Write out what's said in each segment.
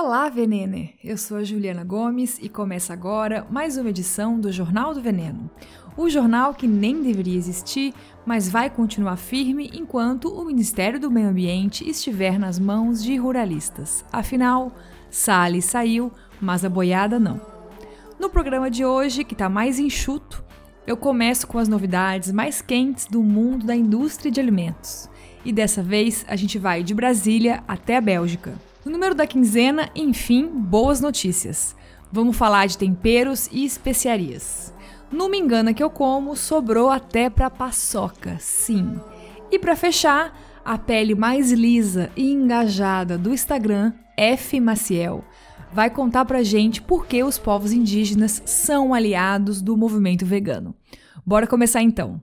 Olá, Venene! Eu sou a Juliana Gomes e começa agora mais uma edição do Jornal do Veneno. O jornal que nem deveria existir, mas vai continuar firme enquanto o Ministério do Meio Ambiente estiver nas mãos de ruralistas. Afinal, Salles saiu, mas a boiada não. No programa de hoje, que está mais enxuto, eu começo com as novidades mais quentes do mundo da indústria de alimentos. E dessa vez a gente vai de Brasília até a Bélgica. Número da quinzena, enfim, boas notícias. Vamos falar de temperos e especiarias. No Me Engana Que Eu Como, sobrou até para paçoca, sim. E para fechar, a pele mais lisa e engajada do Instagram, F. Maciel, vai contar pra gente por que os povos indígenas são aliados do movimento vegano. Bora começar então.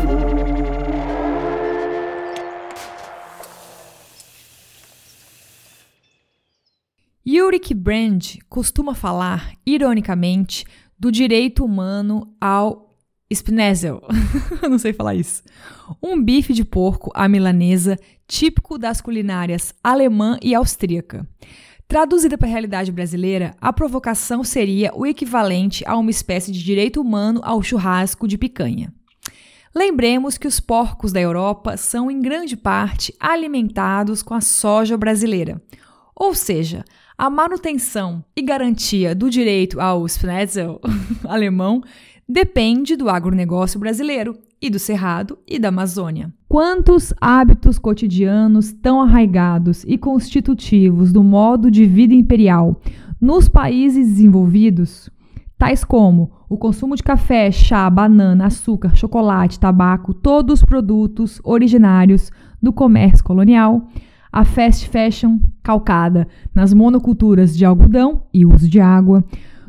Ulrich Brand costuma falar, ironicamente, do direito humano ao Spinetzel. não sei falar isso. Um bife de porco à milanesa, típico das culinárias alemã e austríaca. Traduzida para a realidade brasileira, a provocação seria o equivalente a uma espécie de direito humano ao churrasco de picanha. Lembremos que os porcos da Europa são, em grande parte, alimentados com a soja brasileira. Ou seja, a manutenção e garantia do direito ao Schnitzel alemão depende do agronegócio brasileiro e do Cerrado e da Amazônia. Quantos hábitos cotidianos tão arraigados e constitutivos do modo de vida imperial nos países desenvolvidos, tais como o consumo de café, chá, banana, açúcar, chocolate, tabaco, todos os produtos originários do comércio colonial, a fast fashion calcada nas monoculturas de algodão e uso de água,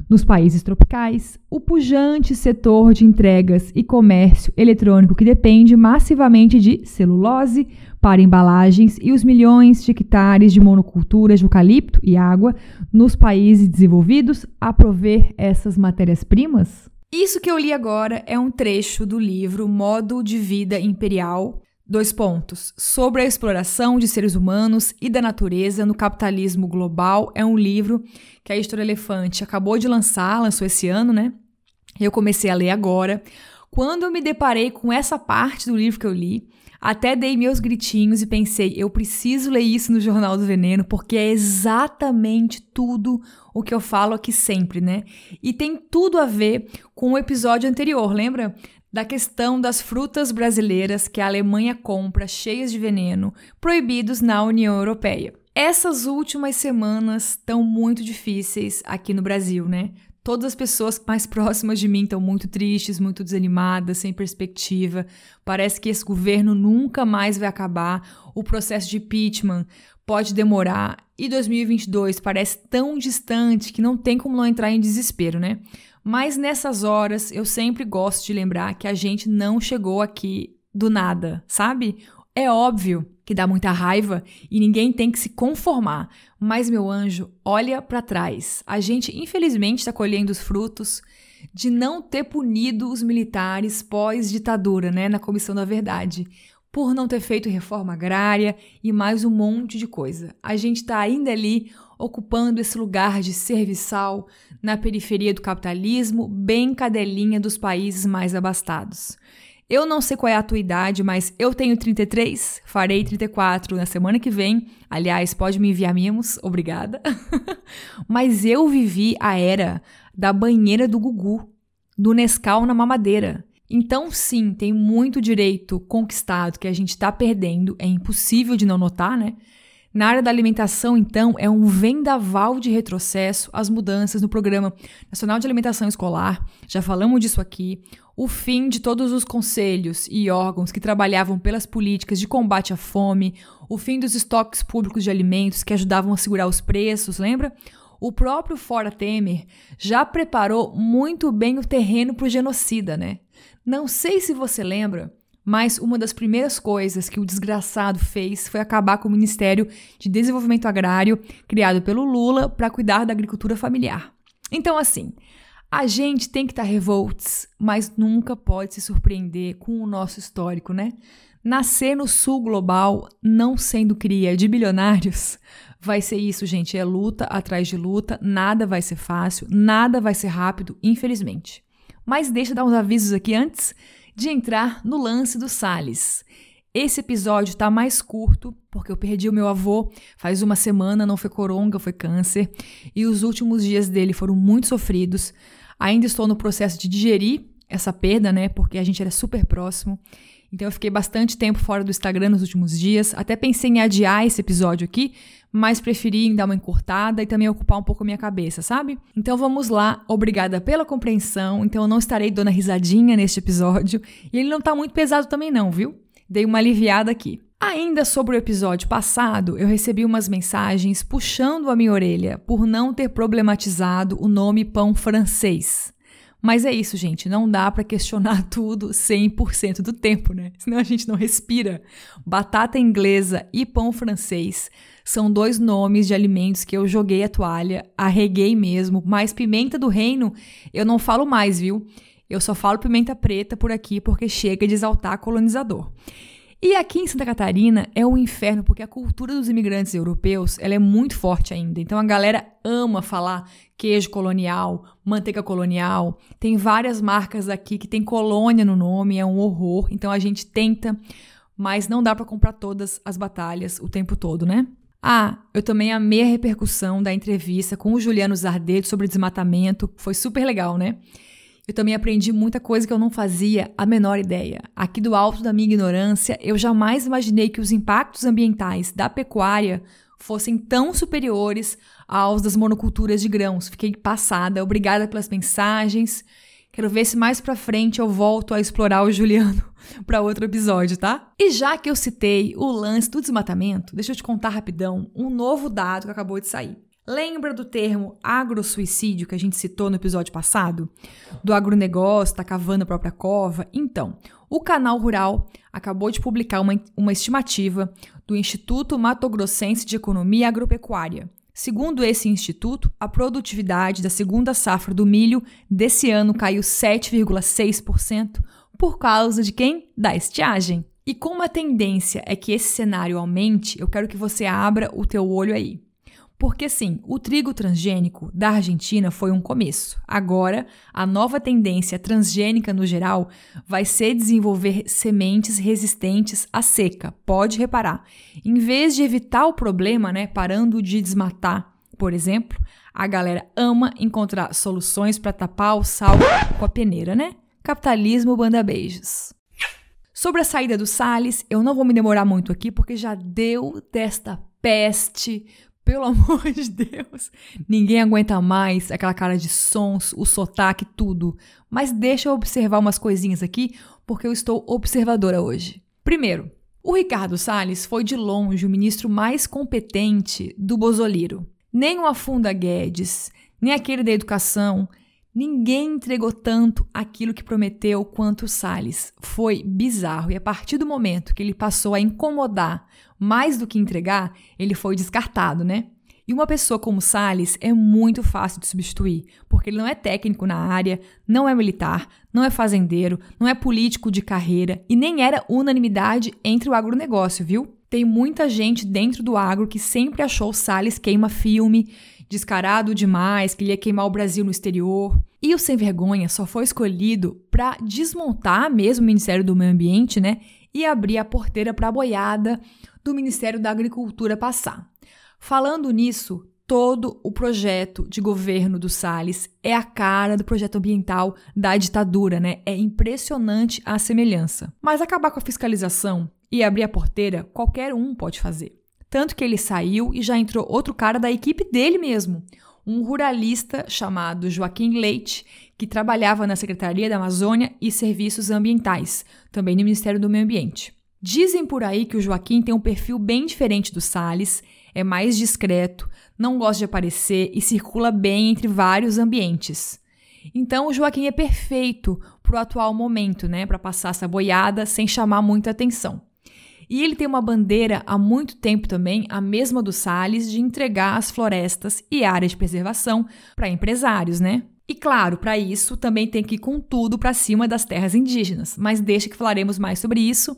nos países tropicais, o pujante setor de entregas e comércio eletrônico que depende massivamente de celulose para embalagens e os milhões de hectares de monoculturas de eucalipto e água nos países desenvolvidos a prover essas matérias-primas? Isso que eu li agora é um trecho do livro Modo de Vida Imperial Dois pontos. Sobre a exploração de seres humanos e da natureza no capitalismo global é um livro que a Editora Elefante acabou de lançar, lançou esse ano, né? Eu comecei a ler agora. Quando eu me deparei com essa parte do livro que eu li, até dei meus gritinhos e pensei, eu preciso ler isso no Jornal do Veneno, porque é exatamente tudo o que eu falo aqui sempre, né? E tem tudo a ver com o episódio anterior, lembra? Da questão das frutas brasileiras que a Alemanha compra cheias de veneno, proibidos na União Europeia. Essas últimas semanas estão muito difíceis aqui no Brasil, né? Todas as pessoas mais próximas de mim estão muito tristes, muito desanimadas, sem perspectiva. Parece que esse governo nunca mais vai acabar. O processo de impeachment pode demorar e 2022 parece tão distante que não tem como não entrar em desespero, né? Mas nessas horas eu sempre gosto de lembrar que a gente não chegou aqui do nada, sabe? É óbvio que dá muita raiva e ninguém tem que se conformar, mas meu anjo, olha para trás. A gente infelizmente está colhendo os frutos de não ter punido os militares pós-ditadura, né, na Comissão da Verdade, por não ter feito reforma agrária e mais um monte de coisa. A gente está ainda ali ocupando esse lugar de serviçal na periferia do capitalismo, bem cadelinha dos países mais abastados. Eu não sei qual é a tua idade, mas eu tenho 33, farei 34 na semana que vem. Aliás, pode me enviar mimos, obrigada. mas eu vivi a era da banheira do Gugu, do Nescau na mamadeira. Então, sim, tem muito direito conquistado que a gente está perdendo, é impossível de não notar, né? Na área da alimentação, então, é um vendaval de retrocesso as mudanças no Programa Nacional de Alimentação Escolar, já falamos disso aqui, o fim de todos os conselhos e órgãos que trabalhavam pelas políticas de combate à fome, o fim dos estoques públicos de alimentos que ajudavam a segurar os preços, lembra? o próprio Fora Temer já preparou muito bem o terreno para o genocida, né? Não sei se você lembra, mas uma das primeiras coisas que o desgraçado fez foi acabar com o Ministério de Desenvolvimento Agrário, criado pelo Lula para cuidar da agricultura familiar. Então, assim, a gente tem que estar tá mas nunca pode se surpreender com o nosso histórico, né? Nascer no sul global, não sendo cria de bilionários, vai ser isso, gente. É luta atrás de luta, nada vai ser fácil, nada vai ser rápido, infelizmente. Mas deixa eu dar uns avisos aqui antes de entrar no lance do Salles. Esse episódio tá mais curto, porque eu perdi o meu avô faz uma semana, não foi coronga, foi câncer, e os últimos dias dele foram muito sofridos. Ainda estou no processo de digerir essa perda, né? Porque a gente era super próximo. Então eu fiquei bastante tempo fora do Instagram nos últimos dias. Até pensei em adiar esse episódio aqui, mas preferi dar uma encurtada e também ocupar um pouco a minha cabeça, sabe? Então vamos lá. Obrigada pela compreensão. Então eu não estarei dando risadinha neste episódio. E ele não tá muito pesado também não, viu? Dei uma aliviada aqui. Ainda sobre o episódio passado, eu recebi umas mensagens puxando a minha orelha por não ter problematizado o nome pão francês. Mas é isso, gente, não dá para questionar tudo 100% do tempo, né? Senão a gente não respira. Batata inglesa e pão francês são dois nomes de alimentos que eu joguei a toalha, arreguei mesmo, mas pimenta do reino eu não falo mais, viu? Eu só falo pimenta preta por aqui porque chega de exaltar colonizador. E aqui em Santa Catarina é um inferno porque a cultura dos imigrantes europeus ela é muito forte ainda. Então a galera ama falar queijo colonial, manteiga colonial. Tem várias marcas aqui que tem colônia no nome, é um horror. Então a gente tenta, mas não dá para comprar todas as batalhas o tempo todo, né? Ah, eu também amei a repercussão da entrevista com o Juliano Zardelli sobre desmatamento. Foi super legal, né? Eu também aprendi muita coisa que eu não fazia a menor ideia. Aqui do alto da minha ignorância, eu jamais imaginei que os impactos ambientais da pecuária fossem tão superiores aos das monoculturas de grãos. Fiquei passada, obrigada pelas mensagens. Quero ver se mais pra frente eu volto a explorar o Juliano para outro episódio, tá? E já que eu citei o lance do desmatamento, deixa eu te contar rapidão um novo dado que acabou de sair. Lembra do termo agrosuicídio que a gente citou no episódio passado? Do agronegócio, tá cavando a própria cova? Então, o Canal Rural acabou de publicar uma, uma estimativa do Instituto Mato Grossense de Economia Agropecuária. Segundo esse instituto, a produtividade da segunda safra do milho desse ano caiu 7,6% por causa de quem? Da estiagem. E como a tendência é que esse cenário aumente, eu quero que você abra o teu olho aí. Porque sim, o trigo transgênico da Argentina foi um começo. Agora, a nova tendência transgênica no geral vai ser desenvolver sementes resistentes à seca. Pode reparar. Em vez de evitar o problema, né, parando de desmatar, por exemplo, a galera ama encontrar soluções para tapar o sal com a peneira, né? Capitalismo banda beijos. Sobre a saída do Salles, eu não vou me demorar muito aqui porque já deu desta peste pelo amor de Deus. Ninguém aguenta mais aquela cara de sons, o sotaque, tudo. Mas deixa eu observar umas coisinhas aqui, porque eu estou observadora hoje. Primeiro, o Ricardo Salles foi de longe o ministro mais competente do Bozoliro. Nem o Afunda Guedes, nem aquele da educação, ninguém entregou tanto aquilo que prometeu quanto o Salles. Foi bizarro e a partir do momento que ele passou a incomodar mais do que entregar, ele foi descartado, né? E uma pessoa como Salles é muito fácil de substituir, porque ele não é técnico na área, não é militar, não é fazendeiro, não é político de carreira e nem era unanimidade entre o agronegócio, viu? Tem muita gente dentro do agro que sempre achou Salles queima filme, descarado demais, que ele ia queimar o Brasil no exterior. E o sem vergonha só foi escolhido para desmontar mesmo o Ministério do Meio Ambiente, né? E abrir a porteira para a boiada do Ministério da Agricultura passar. Falando nisso, todo o projeto de governo do Salles é a cara do projeto ambiental da ditadura, né? É impressionante a semelhança. Mas acabar com a fiscalização e abrir a porteira, qualquer um pode fazer. Tanto que ele saiu e já entrou outro cara da equipe dele mesmo, um ruralista chamado Joaquim Leite, que trabalhava na Secretaria da Amazônia e Serviços Ambientais, também no Ministério do Meio Ambiente. Dizem por aí que o Joaquim tem um perfil bem diferente do Salles, é mais discreto, não gosta de aparecer e circula bem entre vários ambientes. Então o Joaquim é perfeito para o atual momento, né, para passar essa boiada sem chamar muita atenção. E ele tem uma bandeira há muito tempo também, a mesma do Salles, de entregar as florestas e áreas de preservação para empresários, né? E claro, para isso também tem que ir com tudo para cima das terras indígenas, mas deixa que falaremos mais sobre isso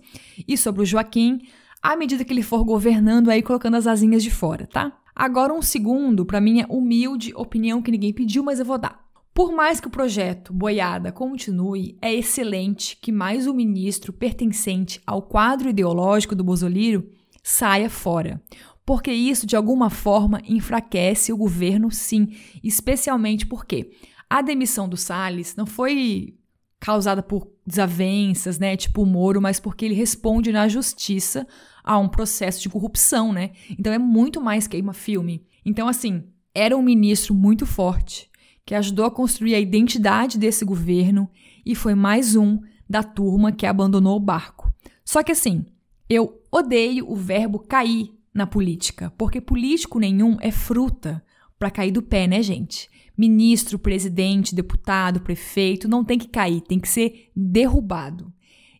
e sobre o Joaquim à medida que ele for governando aí colocando as asinhas de fora, tá? Agora um segundo para minha humilde opinião que ninguém pediu, mas eu vou dar. Por mais que o projeto Boiada continue, é excelente que mais um ministro pertencente ao quadro ideológico do Bozoliro saia fora, porque isso de alguma forma enfraquece o governo, sim, especialmente porque a demissão do Salles não foi causada por desavenças, né, tipo o Moro, mas porque ele responde na justiça a um processo de corrupção, né? Então é muito mais queima-filme. Então, assim, era um ministro muito forte que ajudou a construir a identidade desse governo e foi mais um da turma que abandonou o barco. Só que assim, eu odeio o verbo cair na política, porque político nenhum é fruta para cair do pé, né, gente? Ministro, presidente, deputado, prefeito não tem que cair, tem que ser derrubado.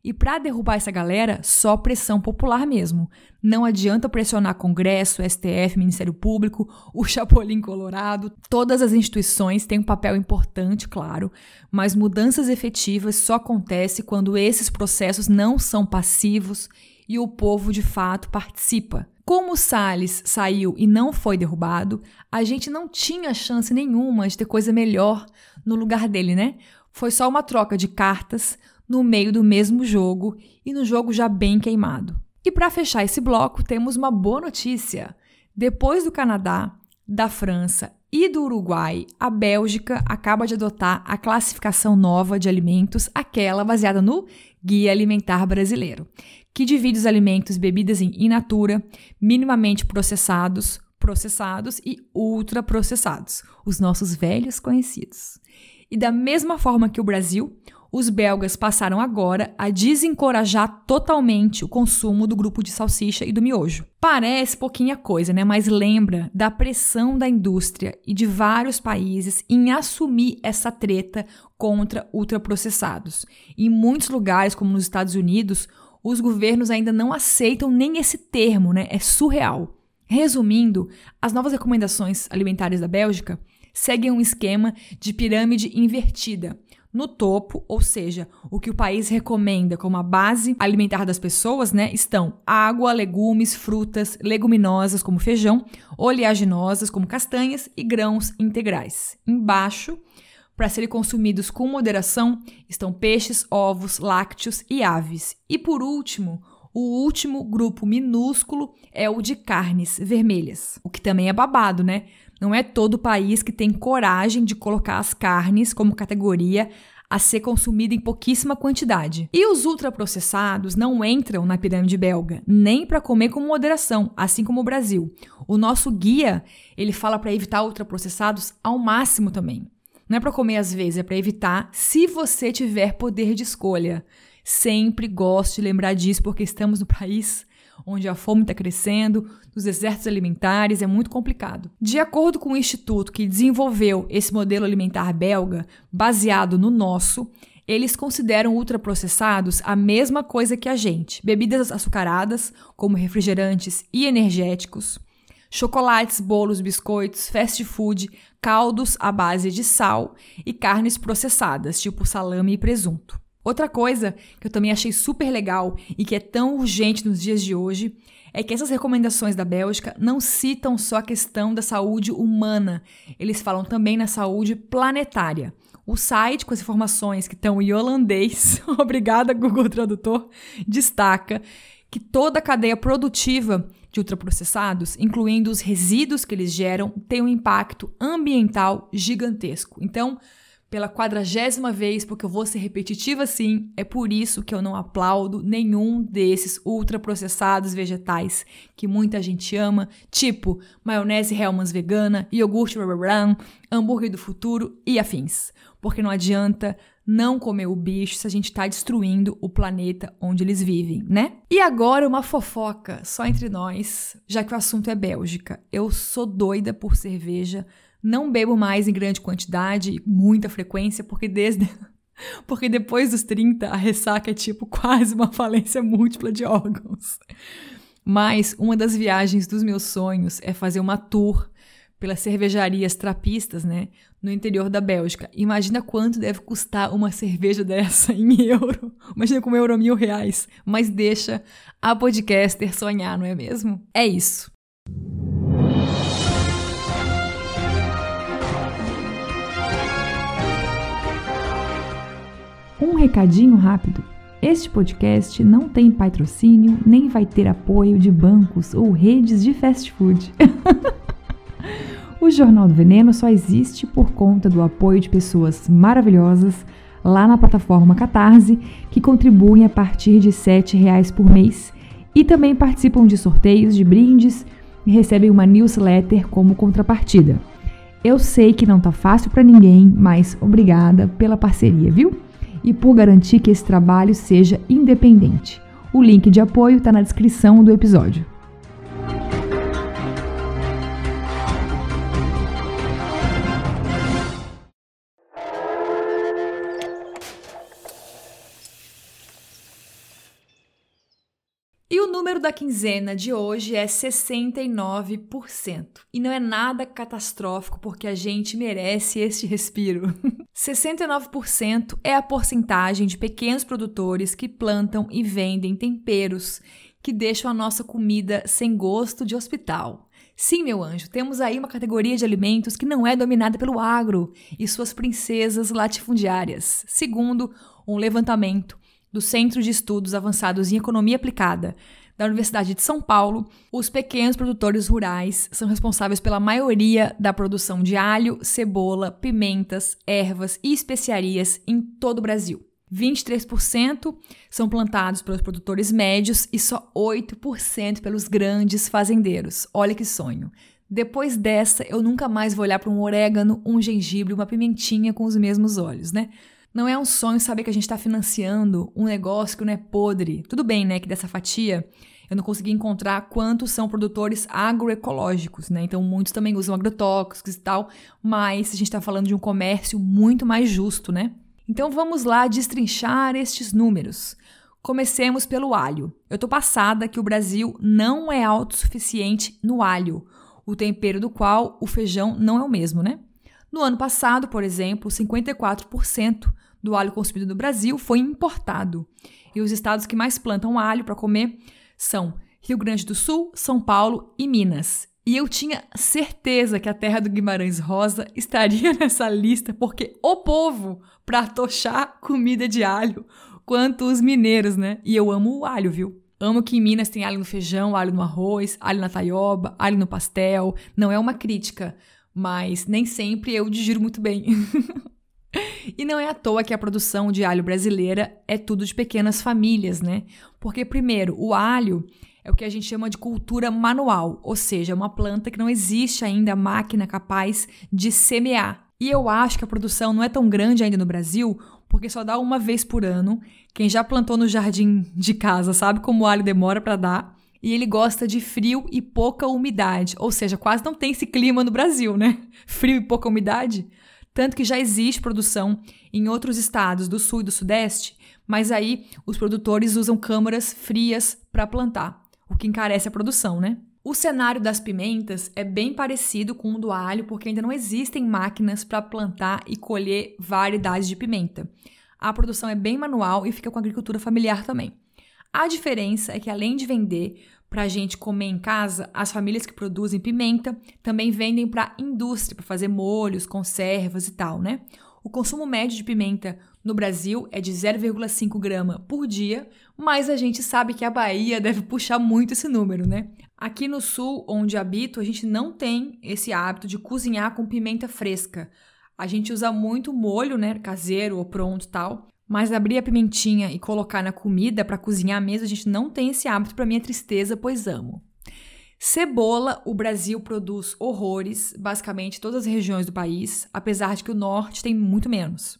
E para derrubar essa galera, só pressão popular mesmo. Não adianta pressionar Congresso, STF, Ministério Público, o Chapolin Colorado. Todas as instituições têm um papel importante, claro, mas mudanças efetivas só acontecem quando esses processos não são passivos e o povo de fato participa. Como o Salles saiu e não foi derrubado, a gente não tinha chance nenhuma de ter coisa melhor no lugar dele, né? Foi só uma troca de cartas no meio do mesmo jogo e no jogo já bem queimado. E para fechar esse bloco, temos uma boa notícia. Depois do Canadá, da França e do Uruguai, a Bélgica acaba de adotar a classificação nova de alimentos, aquela baseada no Guia Alimentar Brasileiro, que divide os alimentos bebidas em in natura, minimamente processados, processados e ultraprocessados, os nossos velhos conhecidos. E da mesma forma que o Brasil, os belgas passaram agora a desencorajar totalmente o consumo do grupo de salsicha e do miojo. Parece pouquinha coisa, né? Mas lembra da pressão da indústria e de vários países em assumir essa treta contra ultraprocessados. Em muitos lugares, como nos Estados Unidos, os governos ainda não aceitam nem esse termo, né? É surreal. Resumindo, as novas recomendações alimentares da Bélgica seguem um esquema de pirâmide invertida, no topo, ou seja, o que o país recomenda como a base alimentar das pessoas, né, estão água, legumes, frutas, leguminosas como feijão, oleaginosas como castanhas e grãos integrais. Embaixo, para serem consumidos com moderação, estão peixes, ovos, lácteos e aves. E por último, o último grupo minúsculo é o de carnes vermelhas, o que também é babado, né? Não é todo país que tem coragem de colocar as carnes como categoria a ser consumida em pouquíssima quantidade. E os ultraprocessados não entram na pirâmide belga, nem para comer com moderação, assim como o Brasil. O nosso guia, ele fala para evitar ultraprocessados ao máximo também. Não é para comer às vezes, é para evitar se você tiver poder de escolha. Sempre gosto de lembrar disso porque estamos no país onde a fome está crescendo, dos desertos alimentares, é muito complicado. De acordo com o instituto que desenvolveu esse modelo alimentar belga, baseado no nosso, eles consideram ultraprocessados a mesma coisa que a gente: bebidas açucaradas, como refrigerantes e energéticos, chocolates, bolos, biscoitos, fast food, caldos à base de sal e carnes processadas, tipo salame e presunto. Outra coisa que eu também achei super legal e que é tão urgente nos dias de hoje é que essas recomendações da Bélgica não citam só a questão da saúde humana, eles falam também na saúde planetária. O site com as informações que estão em holandês, obrigada Google Tradutor, destaca que toda a cadeia produtiva de ultraprocessados, incluindo os resíduos que eles geram, tem um impacto ambiental gigantesco. Então, pela quadragésima vez, porque eu vou ser repetitiva sim, é por isso que eu não aplaudo nenhum desses ultraprocessados vegetais que muita gente ama, tipo maionese Hellmann's vegana, iogurte Brown, hambúrguer do futuro e afins. Porque não adianta não comer o bicho se a gente está destruindo o planeta onde eles vivem, né? E agora uma fofoca só entre nós, já que o assunto é Bélgica. Eu sou doida por cerveja não bebo mais em grande quantidade e muita frequência, porque desde porque depois dos 30 a ressaca é tipo quase uma falência múltipla de órgãos. Mas uma das viagens dos meus sonhos é fazer uma tour pelas cervejarias trapistas, né, no interior da Bélgica. Imagina quanto deve custar uma cerveja dessa em euro. Imagina com um euro mil reais. Mas deixa a podcaster sonhar, não é mesmo? É isso. Recadinho rápido. Este podcast não tem patrocínio nem vai ter apoio de bancos ou redes de fast food. o Jornal do Veneno só existe por conta do apoio de pessoas maravilhosas lá na plataforma Catarse que contribuem a partir de R$ reais por mês e também participam de sorteios de brindes e recebem uma newsletter como contrapartida. Eu sei que não tá fácil para ninguém, mas obrigada pela parceria, viu? E por garantir que esse trabalho seja independente. O link de apoio está na descrição do episódio. Número da quinzena de hoje é 69%. E não é nada catastrófico porque a gente merece este respiro. 69% é a porcentagem de pequenos produtores que plantam e vendem temperos que deixam a nossa comida sem gosto de hospital. Sim, meu anjo, temos aí uma categoria de alimentos que não é dominada pelo agro e suas princesas latifundiárias, segundo um levantamento do Centro de Estudos Avançados em Economia Aplicada da Universidade de São Paulo, os pequenos produtores rurais são responsáveis pela maioria da produção de alho, cebola, pimentas, ervas e especiarias em todo o Brasil. 23% são plantados pelos produtores médios e só 8% pelos grandes fazendeiros. Olha que sonho! Depois dessa, eu nunca mais vou olhar para um orégano, um gengibre, uma pimentinha com os mesmos olhos, né? Não é um sonho saber que a gente está financiando um negócio que não é podre. Tudo bem, né, que dessa fatia eu não consegui encontrar quantos são produtores agroecológicos, né? Então muitos também usam agrotóxicos e tal, mas a gente está falando de um comércio muito mais justo, né? Então vamos lá destrinchar estes números. Comecemos pelo alho. Eu tô passada que o Brasil não é autossuficiente no alho, o tempero do qual o feijão não é o mesmo, né? No ano passado, por exemplo, 54% do alho consumido no Brasil foi importado. E os estados que mais plantam alho para comer são Rio Grande do Sul, São Paulo e Minas. E eu tinha certeza que a terra do Guimarães Rosa estaria nessa lista, porque o povo para tochar comida de alho, quanto os mineiros, né? E eu amo o alho, viu? Amo que em Minas tem alho no feijão, alho no arroz, alho na taioba, alho no pastel. Não é uma crítica, mas nem sempre eu digiro muito bem. E não é à toa que a produção de alho brasileira é tudo de pequenas famílias, né? Porque, primeiro, o alho é o que a gente chama de cultura manual, ou seja, uma planta que não existe ainda máquina capaz de semear. E eu acho que a produção não é tão grande ainda no Brasil, porque só dá uma vez por ano. Quem já plantou no jardim de casa sabe como o alho demora para dar. E ele gosta de frio e pouca umidade, ou seja, quase não tem esse clima no Brasil, né? Frio e pouca umidade. Tanto que já existe produção em outros estados do sul e do sudeste, mas aí os produtores usam câmaras frias para plantar, o que encarece a produção, né? O cenário das pimentas é bem parecido com o do alho, porque ainda não existem máquinas para plantar e colher variedades de pimenta. A produção é bem manual e fica com a agricultura familiar também. A diferença é que além de vender para a gente comer em casa, as famílias que produzem pimenta também vendem para a indústria, para fazer molhos, conservas e tal, né? O consumo médio de pimenta no Brasil é de 0,5 grama por dia, mas a gente sabe que a Bahia deve puxar muito esse número, né? Aqui no sul, onde habito, a gente não tem esse hábito de cozinhar com pimenta fresca. A gente usa muito molho, né, caseiro ou pronto tal. Mas abrir a pimentinha e colocar na comida para cozinhar mesmo, a gente não tem esse hábito para minha tristeza, pois amo. Cebola, o Brasil produz horrores, basicamente todas as regiões do país, apesar de que o norte tem muito menos.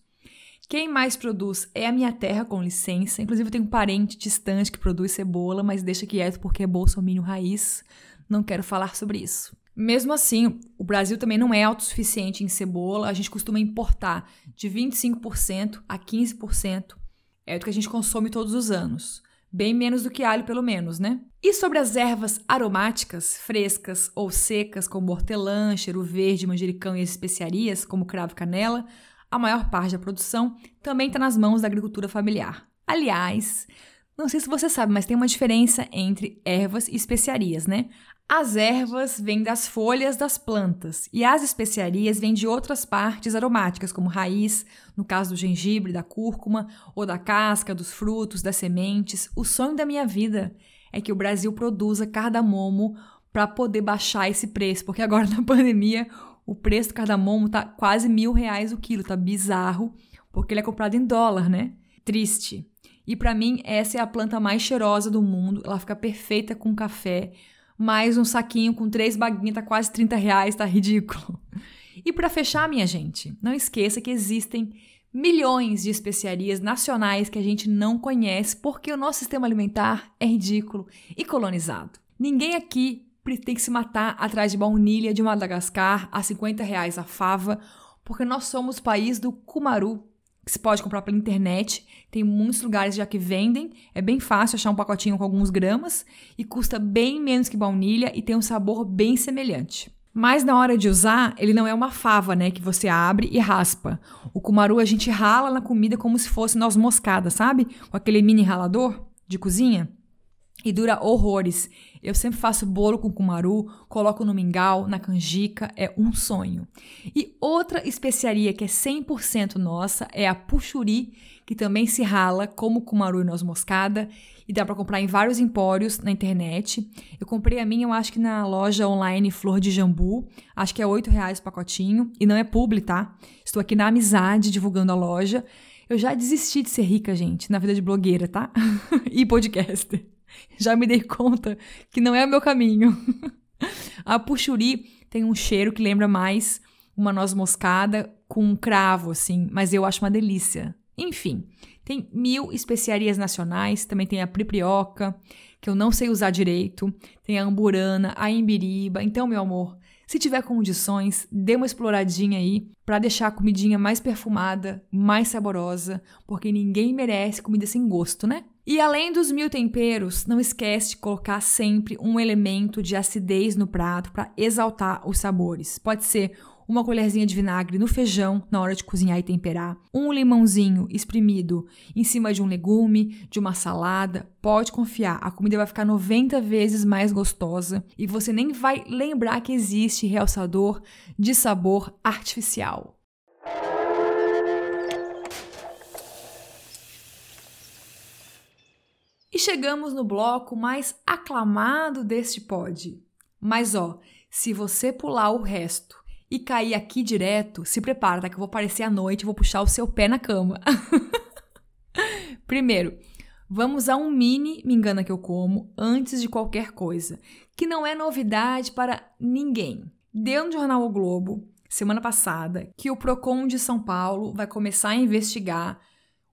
Quem mais produz é a minha terra, com licença. Inclusive, eu tenho um parente distante que produz cebola, mas deixa quieto porque é bolsominion raiz. Não quero falar sobre isso. Mesmo assim, o Brasil também não é autossuficiente em cebola. A gente costuma importar de 25% a 15%. É do que a gente consome todos os anos. Bem menos do que alho, pelo menos, né? E sobre as ervas aromáticas, frescas ou secas, como hortelã, cheiro verde, manjericão e as especiarias, como cravo e canela, a maior parte da produção também está nas mãos da agricultura familiar. Aliás, não sei se você sabe, mas tem uma diferença entre ervas e especiarias, né? As ervas vêm das folhas das plantas e as especiarias vêm de outras partes aromáticas, como raiz, no caso do gengibre, da cúrcuma, ou da casca, dos frutos, das sementes. O sonho da minha vida é que o Brasil produza cardamomo para poder baixar esse preço, porque agora na pandemia o preço do cardamomo tá quase mil reais o quilo, tá bizarro, porque ele é comprado em dólar, né? Triste. E para mim, essa é a planta mais cheirosa do mundo. Ela fica perfeita com café. Mais um saquinho com três baguinhas tá quase 30 reais, tá ridículo. E para fechar, minha gente, não esqueça que existem milhões de especiarias nacionais que a gente não conhece porque o nosso sistema alimentar é ridículo e colonizado. Ninguém aqui tem que se matar atrás de baunilha de Madagascar a 50 reais a fava, porque nós somos o país do cumaru, que se pode comprar pela internet. Tem muitos lugares já que vendem. É bem fácil achar um pacotinho com alguns gramas e custa bem menos que baunilha e tem um sabor bem semelhante. Mas na hora de usar, ele não é uma fava, né, que você abre e raspa. O cumaru a gente rala na comida como se fosse noz moscada, sabe? Com aquele mini ralador de cozinha. E dura horrores. Eu sempre faço bolo com cumaru, coloco no mingau, na canjica, é um sonho. E outra especiaria que é 100% nossa é a puxuri, que também se rala como cumaru e noz moscada e dá para comprar em vários empórios na internet. Eu comprei a minha, eu acho que na loja online Flor de Jambu, acho que é R$ reais o pacotinho e não é publi, tá? Estou aqui na amizade divulgando a loja. Eu já desisti de ser rica, gente, na vida de blogueira, tá? e podcaster. Já me dei conta que não é o meu caminho. a puxuri tem um cheiro que lembra mais uma noz moscada com um cravo, assim, mas eu acho uma delícia. Enfim, tem mil especiarias nacionais, também tem a priprioca, que eu não sei usar direito, tem a amburana, a imbiriba. Então, meu amor, se tiver condições, dê uma exploradinha aí para deixar a comidinha mais perfumada, mais saborosa, porque ninguém merece comida sem gosto, né? E além dos mil temperos, não esquece de colocar sempre um elemento de acidez no prato para exaltar os sabores. Pode ser uma colherzinha de vinagre no feijão na hora de cozinhar e temperar, um limãozinho espremido em cima de um legume, de uma salada. Pode confiar, a comida vai ficar 90 vezes mais gostosa e você nem vai lembrar que existe realçador de sabor artificial. E chegamos no bloco mais aclamado deste pod. Mas ó, se você pular o resto e cair aqui direto, se prepara, tá? Que eu vou aparecer à noite e vou puxar o seu pé na cama. Primeiro, vamos a um mini Me Engana Que Eu Como antes de qualquer coisa, que não é novidade para ninguém. Deu no jornal O Globo, semana passada, que o PROCON de São Paulo vai começar a investigar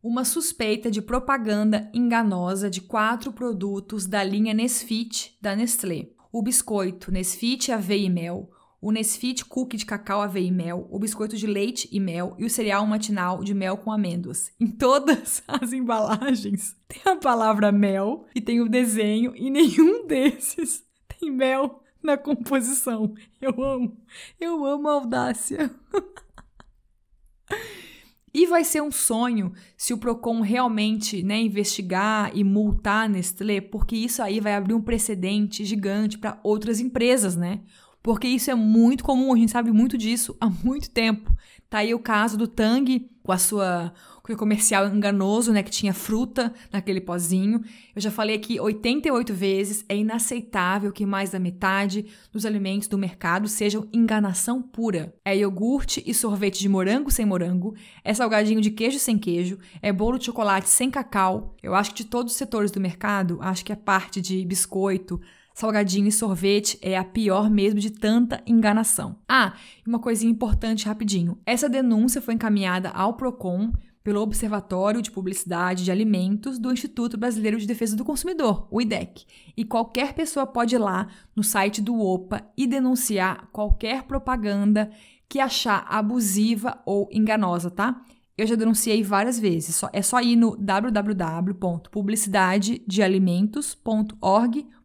uma suspeita de propaganda enganosa de quatro produtos da linha Nesfit da Nestlé. O biscoito Nesfit aveia e mel, o Nesfit cookie de cacau aveia e mel, o biscoito de leite e mel e o cereal matinal de mel com amêndoas. Em todas as embalagens tem a palavra mel e tem o desenho e nenhum desses tem mel na composição. Eu amo, eu amo a audácia. E vai ser um sonho se o Procon realmente né, investigar e multar a Nestlé, porque isso aí vai abrir um precedente gigante para outras empresas, né? Porque isso é muito comum, a gente sabe muito disso há muito tempo. Tá aí o caso do Tang com a sua aquele comercial enganoso, né, que tinha fruta naquele pozinho. Eu já falei aqui 88 vezes, é inaceitável que mais da metade dos alimentos do mercado sejam enganação pura. É iogurte e sorvete de morango sem morango, é salgadinho de queijo sem queijo, é bolo de chocolate sem cacau. Eu acho que de todos os setores do mercado, acho que a parte de biscoito, salgadinho e sorvete é a pior mesmo de tanta enganação. Ah, uma coisinha importante rapidinho. Essa denúncia foi encaminhada ao Procon pelo Observatório de Publicidade de Alimentos do Instituto Brasileiro de Defesa do Consumidor, o IDEC. E qualquer pessoa pode ir lá no site do OPA e denunciar qualquer propaganda que achar abusiva ou enganosa, tá? Eu já denunciei várias vezes. É só ir no www.publicidadedealimentos.org.br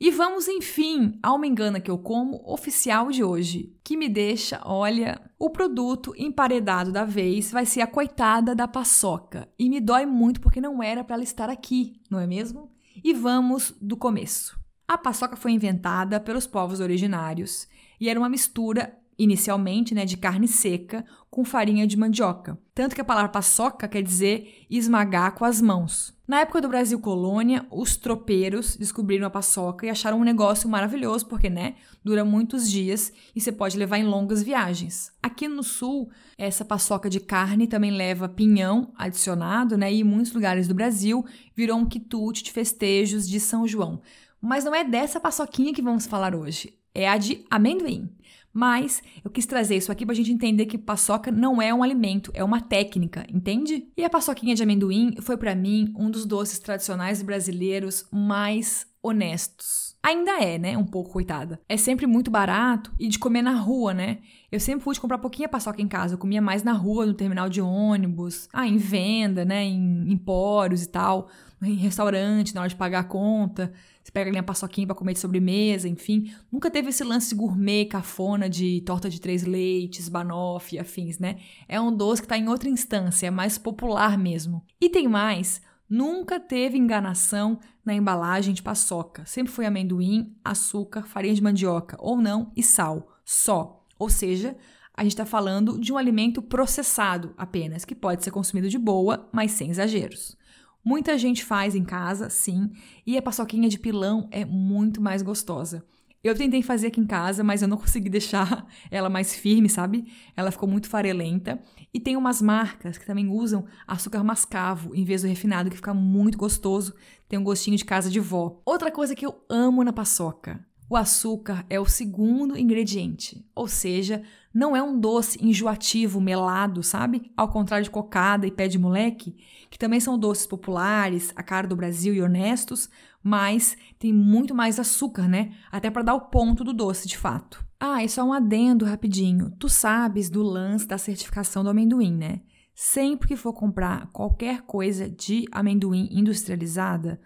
e vamos, enfim, ao Me Engana Que Eu Como oficial de hoje, que me deixa, olha, o produto emparedado da vez vai ser a coitada da paçoca. E me dói muito porque não era para ela estar aqui, não é mesmo? E vamos do começo. A paçoca foi inventada pelos povos originários e era uma mistura inicialmente, né, de carne seca com farinha de mandioca. Tanto que a palavra paçoca quer dizer esmagar com as mãos. Na época do Brasil colônia, os tropeiros descobriram a paçoca e acharam um negócio maravilhoso, porque, né, dura muitos dias e você pode levar em longas viagens. Aqui no sul, essa paçoca de carne também leva pinhão adicionado, né, e em muitos lugares do Brasil virou um quitute de festejos de São João. Mas não é dessa paçoquinha que vamos falar hoje, é a de amendoim. Mas eu quis trazer isso aqui para a gente entender que paçoca não é um alimento, é uma técnica, entende? E a paçoquinha de amendoim foi para mim um dos doces tradicionais brasileiros mais honestos. Ainda é, né? Um pouco coitada. É sempre muito barato e de comer na rua, né? Eu sempre pude comprar pouquinha paçoca em casa. Eu comia mais na rua, no terminal de ônibus, ah, em venda, né? Em empórios e tal, em restaurante, na hora de pagar a conta. Você pega ali uma paçoquinha para comer de sobremesa, enfim. Nunca teve esse lance gourmet, cafona de torta de três leites, banoffee, afins, né? É um doce que está em outra instância, é mais popular mesmo. E tem mais, nunca teve enganação na embalagem de paçoca. Sempre foi amendoim, açúcar, farinha de mandioca ou não e sal, só. Ou seja, a gente está falando de um alimento processado apenas, que pode ser consumido de boa, mas sem exageros. Muita gente faz em casa, sim, e a paçoquinha de pilão é muito mais gostosa. Eu tentei fazer aqui em casa, mas eu não consegui deixar ela mais firme, sabe? Ela ficou muito farelenta. E tem umas marcas que também usam açúcar mascavo em vez do refinado, que fica muito gostoso. Tem um gostinho de casa de vó. Outra coisa que eu amo na paçoca: o açúcar é o segundo ingrediente, ou seja, não é um doce enjoativo, melado, sabe? Ao contrário de cocada e pé de moleque, que também são doces populares, a cara do Brasil e honestos, mas tem muito mais açúcar, né? Até para dar o ponto do doce, de fato. Ah, e só um adendo rapidinho. Tu sabes do lance da certificação do amendoim, né? Sempre que for comprar qualquer coisa de amendoim industrializada,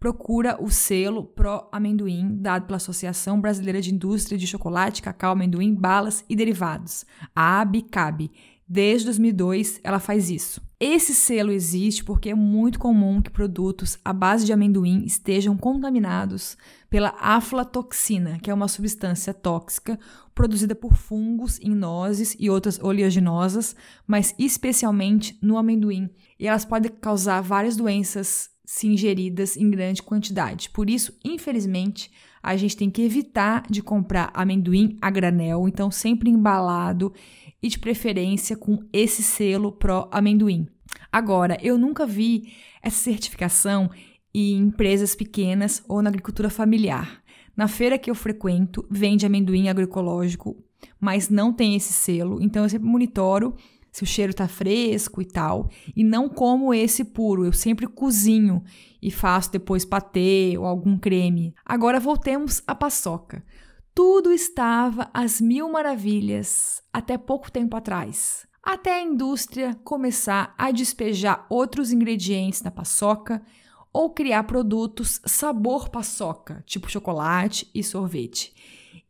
procura o selo Pro Amendoim, dado pela Associação Brasileira de Indústria de Chocolate, Cacau, Amendoim, Balas e Derivados, a ABCAB. Desde 2002, ela faz isso. Esse selo existe porque é muito comum que produtos à base de amendoim estejam contaminados pela aflatoxina, que é uma substância tóxica produzida por fungos em nozes e outras oleaginosas, mas especialmente no amendoim. E elas podem causar várias doenças se ingeridas em grande quantidade. Por isso, infelizmente, a gente tem que evitar de comprar amendoim a granel, então sempre embalado e de preferência com esse selo Pro Amendoim. Agora, eu nunca vi essa certificação em empresas pequenas ou na agricultura familiar. Na feira que eu frequento, vende amendoim agroecológico, mas não tem esse selo, então eu sempre monitoro se o cheiro tá fresco e tal. E não como esse puro, eu sempre cozinho e faço depois patê ou algum creme. Agora voltemos à paçoca. Tudo estava às mil maravilhas até pouco tempo atrás. Até a indústria começar a despejar outros ingredientes na paçoca ou criar produtos sabor paçoca, tipo chocolate e sorvete.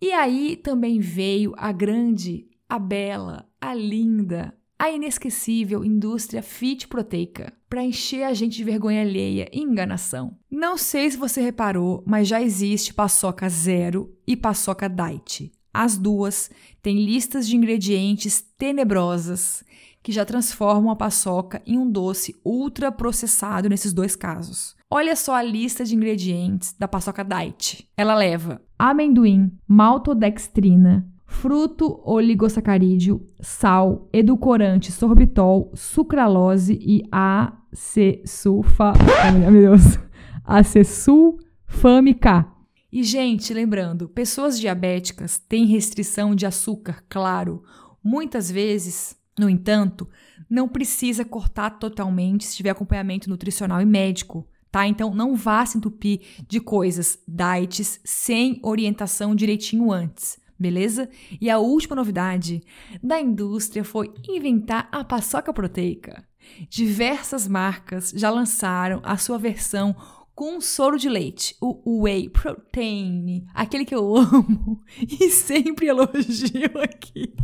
E aí também veio a grande, a bela, a linda, a inesquecível indústria fit proteica para encher a gente de vergonha alheia e enganação. Não sei se você reparou, mas já existe paçoca zero e paçoca diet. As duas têm listas de ingredientes tenebrosas que já transformam a paçoca em um doce ultra processado nesses dois casos. Olha só a lista de ingredientes da paçoca diet. Ela leva amendoim, maltodextrina, fruto oligosacarídeo, sal, edulcorante, sorbitol, sucralose e acesulfa... Ai, meu Deus. Acesulfâmica. E, gente, lembrando, pessoas diabéticas têm restrição de açúcar, claro. Muitas vezes, no entanto, não precisa cortar totalmente se tiver acompanhamento nutricional e médico, tá? Então, não vá se entupir de coisas diets sem orientação direitinho antes beleza? E a última novidade da indústria foi inventar a paçoca proteica. Diversas marcas já lançaram a sua versão com soro de leite, o whey protein, aquele que eu amo e sempre elogio aqui.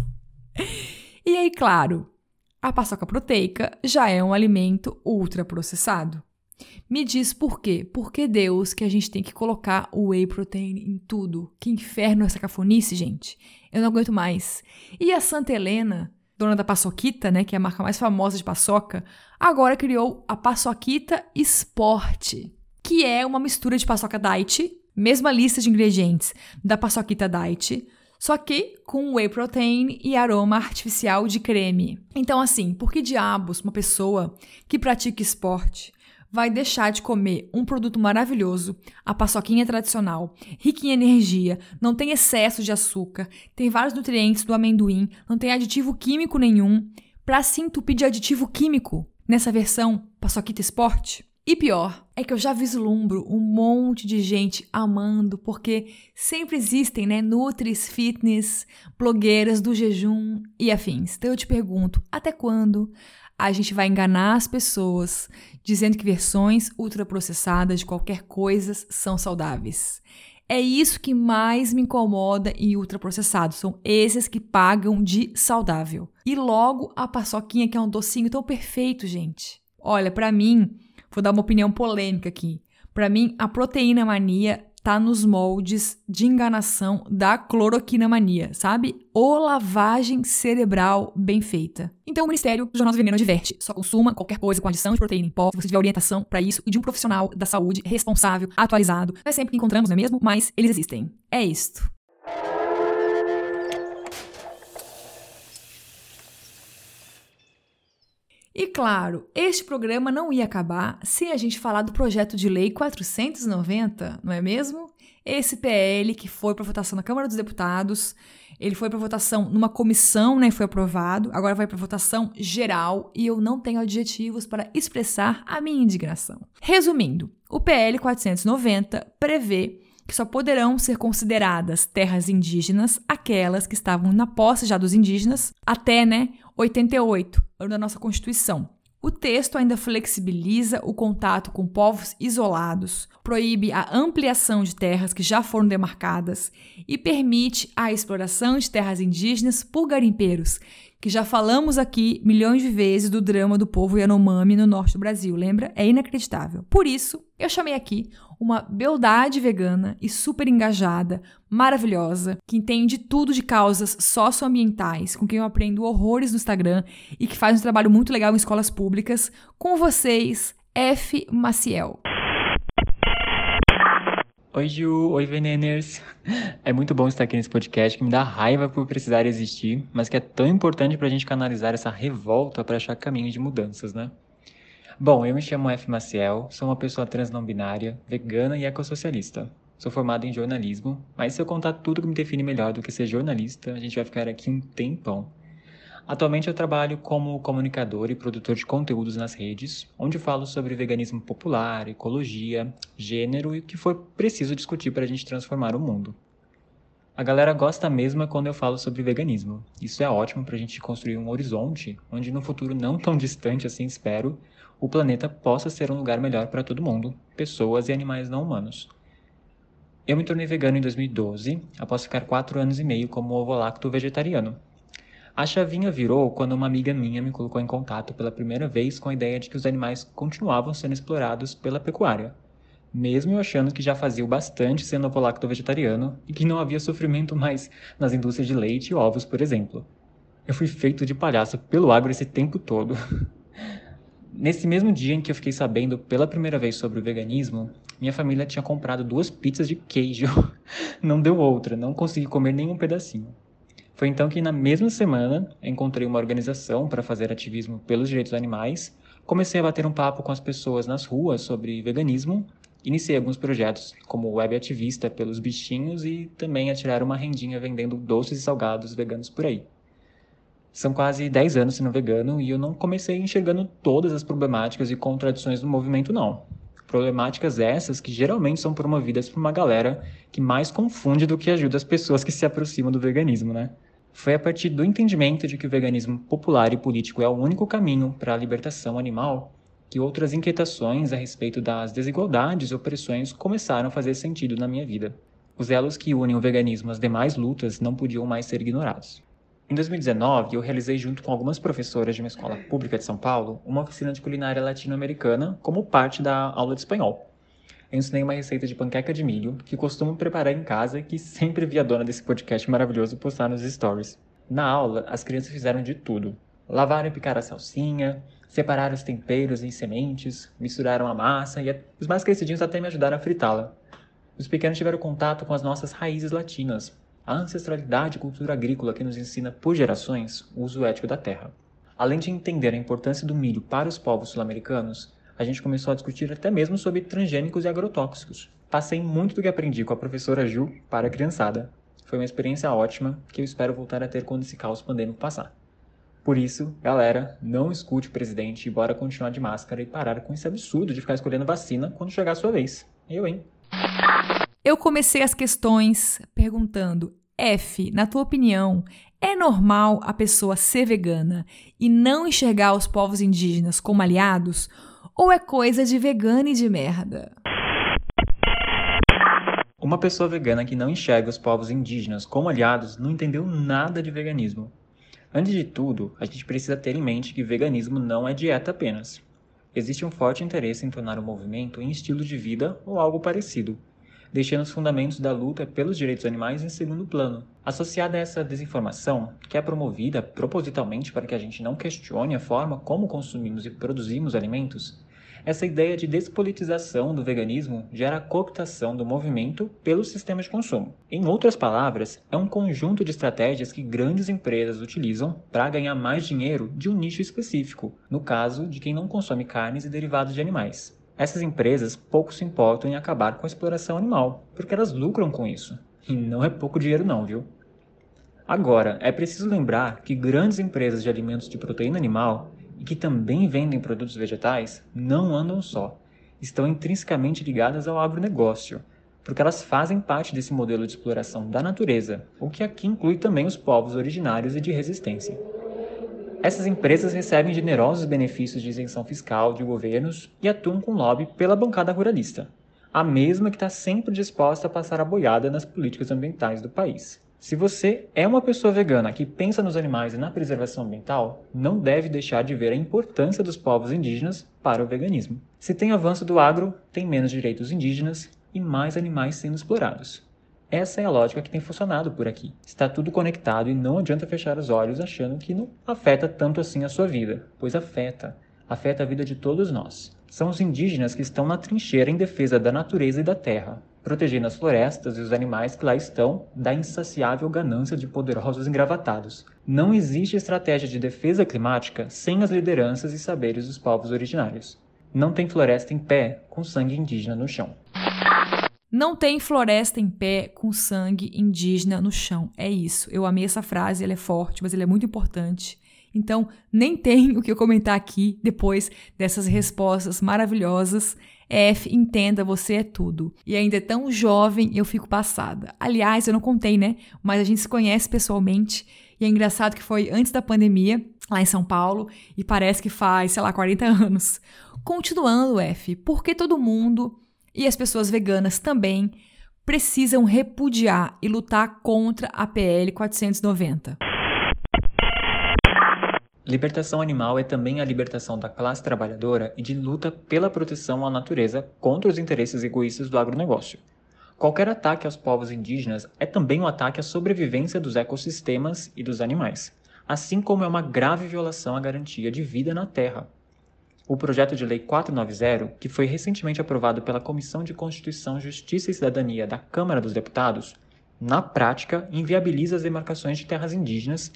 E aí, claro, a paçoca proteica já é um alimento ultraprocessado. Me diz por quê? Por que Deus que a gente tem que colocar o whey protein em tudo? Que inferno essa cafonice, gente. Eu não aguento mais. E a Santa Helena, dona da Paçoquita, né, que é a marca mais famosa de paçoca, agora criou a Paçoquita Sport, que é uma mistura de paçoca diet, mesma lista de ingredientes da Paçoquita diet, só que com whey protein e aroma artificial de creme. Então, assim, por que diabos uma pessoa que pratica esporte vai deixar de comer um produto maravilhoso, a paçoquinha tradicional, rica em energia, não tem excesso de açúcar, tem vários nutrientes do amendoim, não tem aditivo químico nenhum, para se entupir de aditivo químico nessa versão paçoquita esporte? E pior, é que eu já vislumbro um monte de gente amando, porque sempre existem, né, nutris, fitness, blogueiras do jejum e afins. Então eu te pergunto, até quando a gente vai enganar as pessoas dizendo que versões ultraprocessadas de qualquer coisa são saudáveis. É isso que mais me incomoda em ultraprocessados, são esses que pagam de saudável. E logo a paçoquinha que é um docinho tão perfeito, gente. Olha, para mim, vou dar uma opinião polêmica aqui. Para mim, a proteína mania tá nos moldes de enganação da cloroquina mania, sabe? Ou lavagem cerebral bem feita. Então o Ministério do Jornal do Veneno adverte: só consuma qualquer coisa com adição de proteína em pó se você tiver orientação para isso e de um profissional da saúde responsável, atualizado. Não é sempre que encontramos, não é mesmo? Mas eles existem. É isto. E claro, este programa não ia acabar sem a gente falar do projeto de lei 490, não é mesmo? Esse PL que foi para votação na Câmara dos Deputados, ele foi para votação numa comissão, né, foi aprovado, agora vai para votação geral e eu não tenho adjetivos para expressar a minha indignação. Resumindo, o PL 490 prevê que só poderão ser consideradas terras indígenas aquelas que estavam na posse já dos indígenas até, né, 88, ano da nossa Constituição. O texto ainda flexibiliza o contato com povos isolados, proíbe a ampliação de terras que já foram demarcadas e permite a exploração de terras indígenas por garimpeiros, que já falamos aqui milhões de vezes do drama do povo Yanomami no norte do Brasil, lembra? É inacreditável. Por isso, eu chamei aqui uma beldade vegana e super engajada, maravilhosa, que entende tudo de causas socioambientais, com quem eu aprendo horrores no Instagram e que faz um trabalho muito legal em escolas públicas. Com vocês, F. Maciel. Oi, Ju. Oi, Veneners. É muito bom estar aqui nesse podcast que me dá raiva por precisar existir, mas que é tão importante para a gente canalizar essa revolta para achar caminho de mudanças, né? Bom, eu me chamo F. Maciel, sou uma pessoa trans não binária, vegana e ecossocialista. Sou formado em jornalismo, mas se eu contar tudo que me define melhor do que ser jornalista, a gente vai ficar aqui um tempão. Atualmente eu trabalho como comunicador e produtor de conteúdos nas redes, onde falo sobre veganismo popular, ecologia, gênero e o que for preciso discutir para a gente transformar o mundo. A galera gosta mesmo quando eu falo sobre veganismo. Isso é ótimo para a gente construir um horizonte onde no futuro não tão distante assim espero, o planeta possa ser um lugar melhor para todo mundo, pessoas e animais não humanos. Eu me tornei vegano em 2012, após ficar quatro anos e meio como ovo-lacto vegetariano. A chavinha virou quando uma amiga minha me colocou em contato pela primeira vez com a ideia de que os animais continuavam sendo explorados pela pecuária, mesmo eu achando que já fazia o bastante sendo ovo-lacto vegetariano e que não havia sofrimento mais nas indústrias de leite e ovos, por exemplo. Eu fui feito de palhaço pelo agro esse tempo todo. Nesse mesmo dia em que eu fiquei sabendo pela primeira vez sobre o veganismo, minha família tinha comprado duas pizzas de queijo. Não deu outra, não consegui comer nenhum pedacinho. Foi então que, na mesma semana, encontrei uma organização para fazer ativismo pelos direitos dos animais, comecei a bater um papo com as pessoas nas ruas sobre veganismo, iniciei alguns projetos como web ativista pelos bichinhos e também a tirar uma rendinha vendendo doces e salgados veganos por aí. São quase 10 anos sendo vegano e eu não comecei enxergando todas as problemáticas e contradições do movimento, não. Problemáticas essas que geralmente são promovidas por uma galera que mais confunde do que ajuda as pessoas que se aproximam do veganismo, né? Foi a partir do entendimento de que o veganismo popular e político é o único caminho para a libertação animal que outras inquietações a respeito das desigualdades e opressões começaram a fazer sentido na minha vida. Os elos que unem o veganismo às demais lutas não podiam mais ser ignorados. Em 2019, eu realizei junto com algumas professoras de uma escola pública de São Paulo uma oficina de culinária latino-americana como parte da aula de espanhol. Eu ensinei uma receita de panqueca de milho que costumo preparar em casa e que sempre vi a dona desse podcast maravilhoso postar nos stories. Na aula, as crianças fizeram de tudo. Lavaram e picaram a salsinha, separaram os temperos em sementes, misturaram a massa e os mais crescidinhos até me ajudaram a fritá-la. Os pequenos tiveram contato com as nossas raízes latinas, a ancestralidade e cultura agrícola que nos ensina por gerações o uso ético da terra. Além de entender a importância do milho para os povos sul-americanos, a gente começou a discutir até mesmo sobre transgênicos e agrotóxicos. Passei muito do que aprendi com a professora Ju para a criançada. Foi uma experiência ótima que eu espero voltar a ter quando esse caos pandêmico passar. Por isso, galera, não escute o presidente e bora continuar de máscara e parar com esse absurdo de ficar escolhendo vacina quando chegar a sua vez. Eu, hein? Eu comecei as questões perguntando: F, na tua opinião, é normal a pessoa ser vegana e não enxergar os povos indígenas como aliados? Ou é coisa de vegano e de merda? Uma pessoa vegana que não enxerga os povos indígenas como aliados não entendeu nada de veganismo. Antes de tudo, a gente precisa ter em mente que veganismo não é dieta apenas. Existe um forte interesse em tornar o movimento em estilo de vida ou algo parecido deixando os fundamentos da luta pelos direitos animais em segundo plano. Associada a essa desinformação, que é promovida propositalmente para que a gente não questione a forma como consumimos e produzimos alimentos, essa ideia de despolitização do veganismo gera a cooptação do movimento pelo sistema de consumo. Em outras palavras, é um conjunto de estratégias que grandes empresas utilizam para ganhar mais dinheiro de um nicho específico, no caso de quem não consome carnes e derivados de animais. Essas empresas pouco se importam em acabar com a exploração animal, porque elas lucram com isso. E não é pouco dinheiro não, viu? Agora, é preciso lembrar que grandes empresas de alimentos de proteína animal e que também vendem produtos vegetais não andam só. Estão intrinsecamente ligadas ao agronegócio, porque elas fazem parte desse modelo de exploração da natureza, o que aqui inclui também os povos originários e de resistência. Essas empresas recebem generosos benefícios de isenção fiscal de governos e atuam com lobby pela bancada ruralista, a mesma que está sempre disposta a passar a boiada nas políticas ambientais do país. Se você é uma pessoa vegana que pensa nos animais e na preservação ambiental, não deve deixar de ver a importância dos povos indígenas para o veganismo. Se tem avanço do agro, tem menos direitos indígenas e mais animais sendo explorados. Essa é a lógica que tem funcionado por aqui. Está tudo conectado e não adianta fechar os olhos achando que não afeta tanto assim a sua vida, pois afeta. Afeta a vida de todos nós. São os indígenas que estão na trincheira em defesa da natureza e da terra, protegendo as florestas e os animais que lá estão da insaciável ganância de poderosos engravatados. Não existe estratégia de defesa climática sem as lideranças e saberes dos povos originários. Não tem floresta em pé com sangue indígena no chão. Não tem floresta em pé com sangue indígena no chão. É isso. Eu amei essa frase, ela é forte, mas ela é muito importante. Então, nem tem o que eu comentar aqui depois dessas respostas maravilhosas. F, entenda, você é tudo. E ainda é tão jovem, eu fico passada. Aliás, eu não contei, né? Mas a gente se conhece pessoalmente. E é engraçado que foi antes da pandemia, lá em São Paulo, e parece que faz, sei lá, 40 anos. Continuando, F, por que todo mundo e as pessoas veganas também precisam repudiar e lutar contra a PL 490. Libertação animal é também a libertação da classe trabalhadora e de luta pela proteção à natureza contra os interesses egoístas do agronegócio. Qualquer ataque aos povos indígenas é também um ataque à sobrevivência dos ecossistemas e dos animais. assim como é uma grave violação à garantia de vida na Terra. O projeto de lei 490, que foi recentemente aprovado pela Comissão de Constituição, Justiça e Cidadania da Câmara dos Deputados, na prática inviabiliza as demarcações de terras indígenas,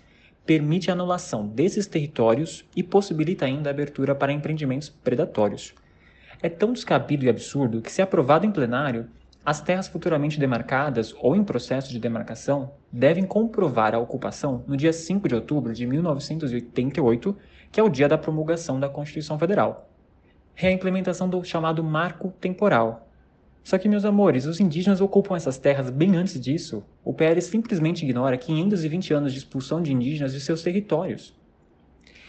permite a anulação desses territórios e possibilita ainda a abertura para empreendimentos predatórios. É tão descabido e absurdo que, se aprovado em plenário, as terras futuramente demarcadas ou em processo de demarcação devem comprovar a ocupação no dia 5 de outubro de 1988, que é o dia da promulgação da Constituição Federal. É a implementação do chamado marco temporal. Só que, meus amores, os indígenas ocupam essas terras bem antes disso. O PL simplesmente ignora 520 anos de expulsão de indígenas de seus territórios.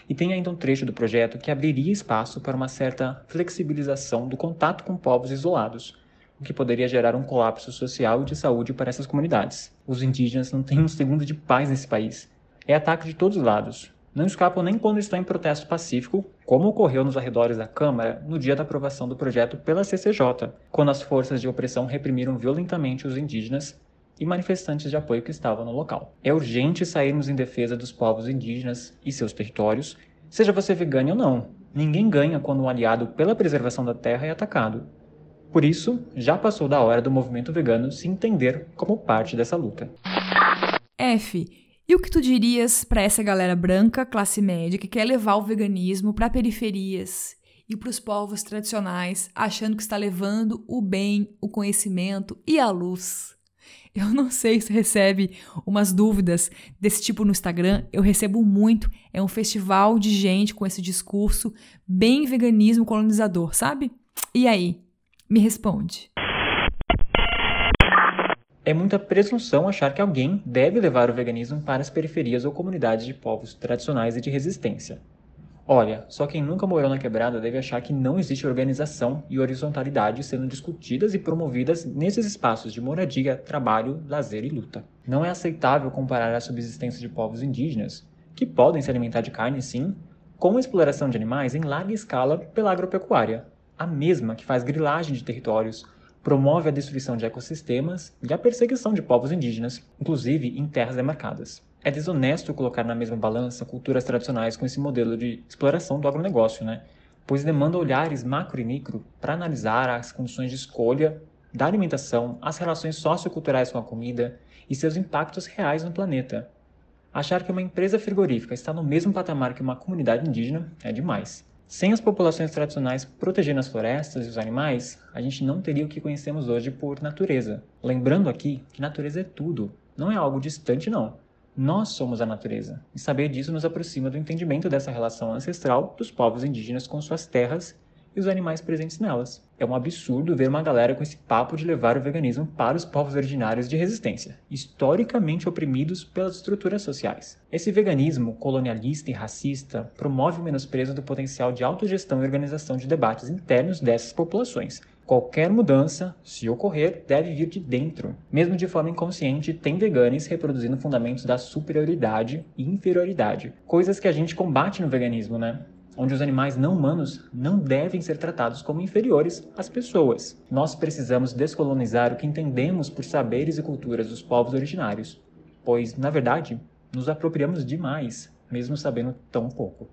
E tem ainda um trecho do projeto que abriria espaço para uma certa flexibilização do contato com povos isolados, o que poderia gerar um colapso social e de saúde para essas comunidades. Os indígenas não têm um segundo de paz nesse país. É ataque de todos os lados. Não escapam nem quando estão em protesto pacífico, como ocorreu nos arredores da Câmara no dia da aprovação do projeto pela CCJ, quando as forças de opressão reprimiram violentamente os indígenas e manifestantes de apoio que estavam no local. É urgente sairmos em defesa dos povos indígenas e seus territórios, seja você vegano ou não. Ninguém ganha quando um aliado pela preservação da terra é atacado. Por isso, já passou da hora do movimento vegano se entender como parte dessa luta. F. E o que tu dirias para essa galera branca, classe média, que quer levar o veganismo para periferias e para os povos tradicionais, achando que está levando o bem, o conhecimento e a luz? Eu não sei se recebe umas dúvidas desse tipo no Instagram. Eu recebo muito. É um festival de gente com esse discurso bem veganismo colonizador, sabe? E aí? Me responde. É muita presunção achar que alguém deve levar o veganismo para as periferias ou comunidades de povos tradicionais e de resistência. Olha, só quem nunca morou na quebrada deve achar que não existe organização e horizontalidade sendo discutidas e promovidas nesses espaços de moradia, trabalho, lazer e luta. Não é aceitável comparar a subsistência de povos indígenas, que podem se alimentar de carne sim, com a exploração de animais em larga escala pela agropecuária, a mesma que faz grilagem de territórios, promove a destruição de ecossistemas e a perseguição de povos indígenas, inclusive em terras demarcadas. É desonesto colocar na mesma balança culturas tradicionais com esse modelo de exploração do agronegócio, né? pois demanda olhares macro e micro para analisar as condições de escolha da alimentação, as relações socioculturais com a comida e seus impactos reais no planeta. Achar que uma empresa frigorífica está no mesmo patamar que uma comunidade indígena é demais. Sem as populações tradicionais protegendo as florestas e os animais, a gente não teria o que conhecemos hoje por natureza. Lembrando aqui que natureza é tudo, não é algo distante não. Nós somos a natureza, e saber disso nos aproxima do entendimento dessa relação ancestral dos povos indígenas com suas terras e os animais presentes nelas. É um absurdo ver uma galera com esse papo de levar o veganismo para os povos originários de resistência, historicamente oprimidos pelas estruturas sociais. Esse veganismo colonialista e racista promove o menosprezo do potencial de autogestão e organização de debates internos dessas populações, Qualquer mudança, se ocorrer, deve vir de dentro. Mesmo de forma inconsciente, tem veganes reproduzindo fundamentos da superioridade e inferioridade, coisas que a gente combate no veganismo, né? Onde os animais não humanos não devem ser tratados como inferiores às pessoas. Nós precisamos descolonizar o que entendemos por saberes e culturas dos povos originários, pois, na verdade, nos apropriamos demais, mesmo sabendo tão pouco.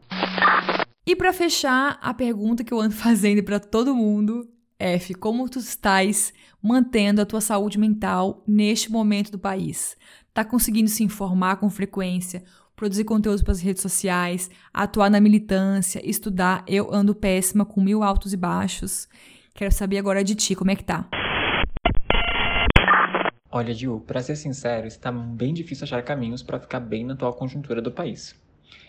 E para fechar, a pergunta que eu ando fazendo para todo mundo, F, como tu estás mantendo a tua saúde mental neste momento do país? Tá conseguindo se informar com frequência? Produzir conteúdo para as redes sociais, atuar na militância, estudar. Eu ando péssima com mil altos e baixos. Quero saber agora de ti, como é que tá? Olha, Gil, para ser sincero, está bem difícil achar caminhos para ficar bem na atual conjuntura do país.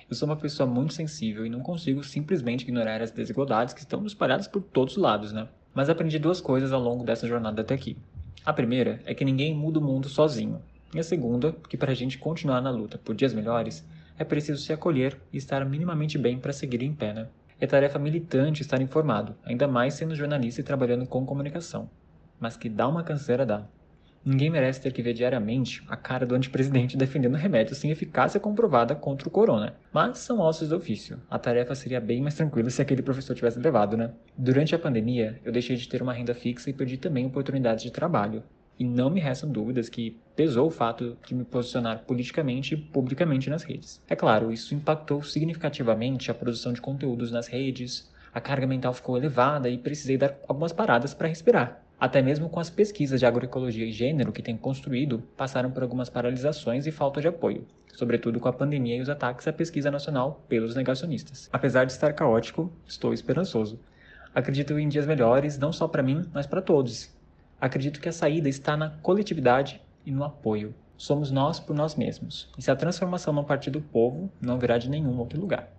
Eu sou uma pessoa muito sensível e não consigo simplesmente ignorar as desigualdades que estão espalhadas por todos os lados, né? Mas aprendi duas coisas ao longo dessa jornada até aqui. A primeira é que ninguém muda o mundo sozinho. E a segunda, que para a gente continuar na luta por dias melhores, é preciso se acolher e estar minimamente bem para seguir em pé, né? É tarefa militante estar informado, ainda mais sendo jornalista e trabalhando com comunicação. Mas que dá uma canseira dá. Ninguém merece ter que ver diariamente a cara do antepresidente defendendo remédios sem eficácia comprovada contra o corona. Mas são ossos do ofício. A tarefa seria bem mais tranquila se aquele professor tivesse levado, né? Durante a pandemia, eu deixei de ter uma renda fixa e perdi também oportunidades de trabalho. E não me restam dúvidas que pesou o fato de me posicionar politicamente e publicamente nas redes. É claro, isso impactou significativamente a produção de conteúdos nas redes, a carga mental ficou elevada e precisei dar algumas paradas para respirar. Até mesmo com as pesquisas de agroecologia e gênero que tenho construído, passaram por algumas paralisações e falta de apoio, sobretudo com a pandemia e os ataques à pesquisa nacional pelos negacionistas. Apesar de estar caótico, estou esperançoso. Acredito em dias melhores, não só para mim, mas para todos. Acredito que a saída está na coletividade e no apoio. Somos nós por nós mesmos. E se a transformação não partir do povo, não virá de nenhum outro lugar.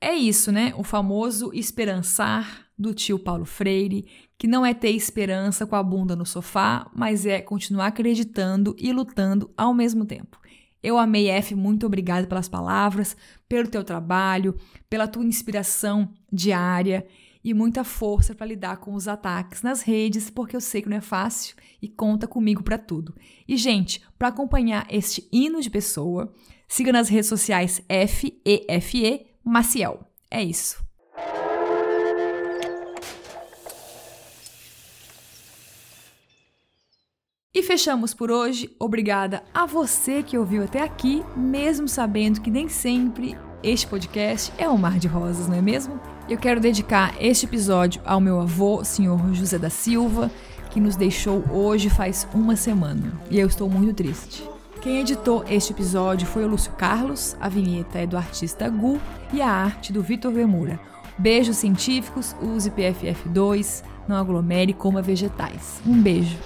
É isso, né? O famoso esperançar do tio Paulo Freire, que não é ter esperança com a bunda no sofá, mas é continuar acreditando e lutando ao mesmo tempo. Eu amei, F, muito obrigada pelas palavras, pelo teu trabalho, pela tua inspiração diária e muita força para lidar com os ataques nas redes, porque eu sei que não é fácil e conta comigo para tudo. E, gente, para acompanhar este hino de pessoa, siga nas redes sociais F-E-F-E Maciel. É isso. E fechamos por hoje. Obrigada a você que ouviu até aqui, mesmo sabendo que nem sempre este podcast é um mar de rosas, não é mesmo? Eu quero dedicar este episódio ao meu avô, senhor José da Silva, que nos deixou hoje faz uma semana. E eu estou muito triste. Quem editou este episódio foi o Lúcio Carlos, a vinheta é do artista Gu e a arte do Vitor Vemura. Beijos científicos, use PFF2, não aglomere, coma vegetais. Um beijo.